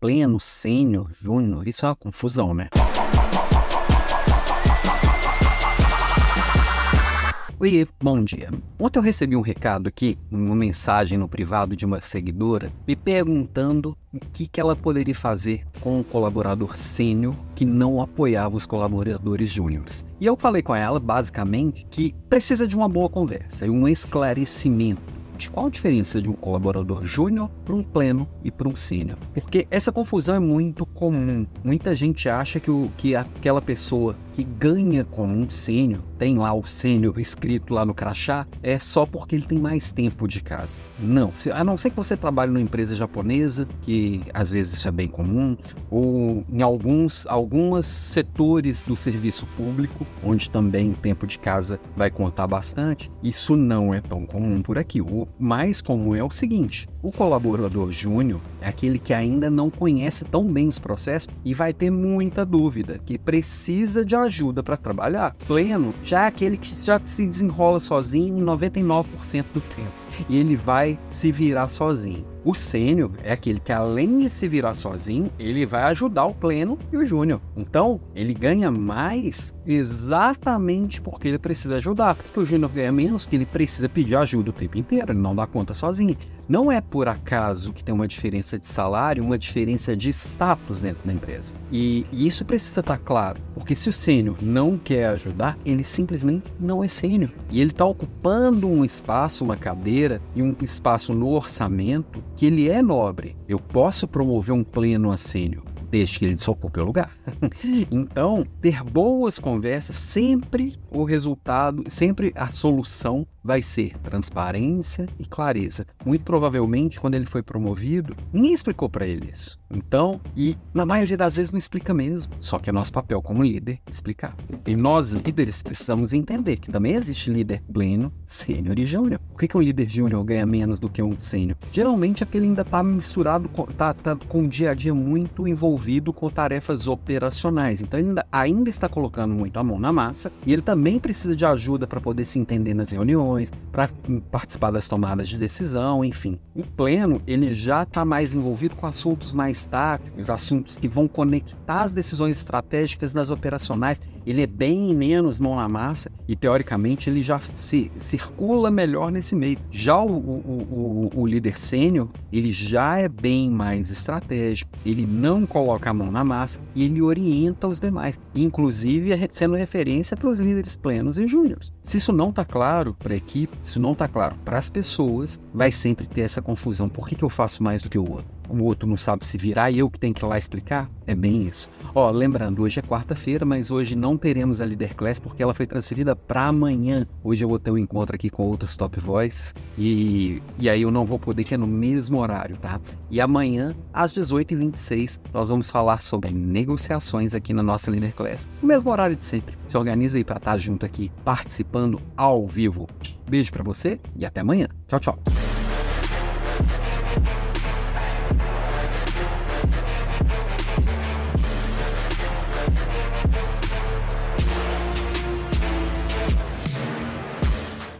pleno, sênior, júnior, isso é uma confusão, né? Oi, bom dia. Ontem eu recebi um recado aqui, uma mensagem no privado de uma seguidora, me perguntando o que, que ela poderia fazer com um colaborador sênior que não apoiava os colaboradores júniores. E eu falei com ela, basicamente, que precisa de uma boa conversa e um esclarecimento qual a diferença de um colaborador júnior para um pleno e para um sênior? Porque essa confusão é muito comum. Muita gente acha que, o, que aquela pessoa que ganha como um sênior, tem lá o sênior escrito lá no crachá, é só porque ele tem mais tempo de casa. Não, a não ser que você trabalhe numa empresa japonesa, que às vezes isso é bem comum, ou em alguns algumas setores do serviço público, onde também o tempo de casa vai contar bastante, isso não é tão comum por aqui. O mais comum é o seguinte: o colaborador júnior é aquele que ainda não conhece tão bem os processos e vai ter muita dúvida, que precisa de ajuda para trabalhar. Pleno já é aquele que já se desenrola sozinho 99% do tempo e ele vai se virar sozinho. O sênior é aquele que, além de se virar sozinho, ele vai ajudar o pleno e o júnior. Então, ele ganha mais exatamente porque ele precisa ajudar. Porque o júnior ganha menos, que ele precisa pedir ajuda o tempo inteiro, ele não dá conta sozinho. Não é por acaso que tem uma diferença de salário, uma diferença de status dentro da empresa. E, e isso precisa estar claro, porque se o sênior não quer ajudar, ele simplesmente não é sênior. E ele está ocupando um espaço, uma cadeira e um espaço no orçamento que ele é nobre. Eu posso promover um pleno a sênior, desde que ele desocupe o lugar. então, ter boas conversas, sempre o resultado, sempre a solução vai ser transparência e clareza. Muito provavelmente, quando ele foi promovido, ninguém explicou para ele isso. Então, e na maioria das vezes não explica mesmo. Só que é nosso papel como líder explicar. E nós, líderes, precisamos entender que também existe líder pleno, sênior e júnior. Por que, que um líder júnior ganha menos do que um sênior? Geralmente aquele ainda está misturado, com, tá, tá com o dia a dia muito envolvido com tarefas operacionais. Então ele ainda, ainda está colocando muito a mão na massa e ele também precisa de ajuda para poder se entender nas reuniões para participar das tomadas de decisão, enfim. O pleno, ele já está mais envolvido com assuntos mais táticos, assuntos que vão conectar as decisões estratégicas nas operacionais. Ele é bem menos mão na massa e, teoricamente, ele já se circula melhor nesse meio. Já o, o, o, o líder sênior, ele já é bem mais estratégico, ele não coloca a mão na massa e ele orienta os demais, inclusive sendo referência para os líderes plenos e júniores. Se isso não está claro para equipe, se não está claro para as pessoas, vai sempre ter essa confusão. Por que, que eu faço mais do que o outro? O outro não sabe se virar e eu que tenho que ir lá explicar? É bem isso. Ó, lembrando, hoje é quarta-feira, mas hoje não teremos a Leader Class porque ela foi transferida para amanhã. Hoje eu vou ter um encontro aqui com outros top voices e, e aí eu não vou poder, que é no mesmo horário, tá? E amanhã, às 18h26, nós vamos falar sobre negociações aqui na nossa Leader Class. No mesmo horário de sempre. Se organiza aí para estar junto aqui, participando ao vivo. Beijo para você e até amanhã. Tchau, tchau.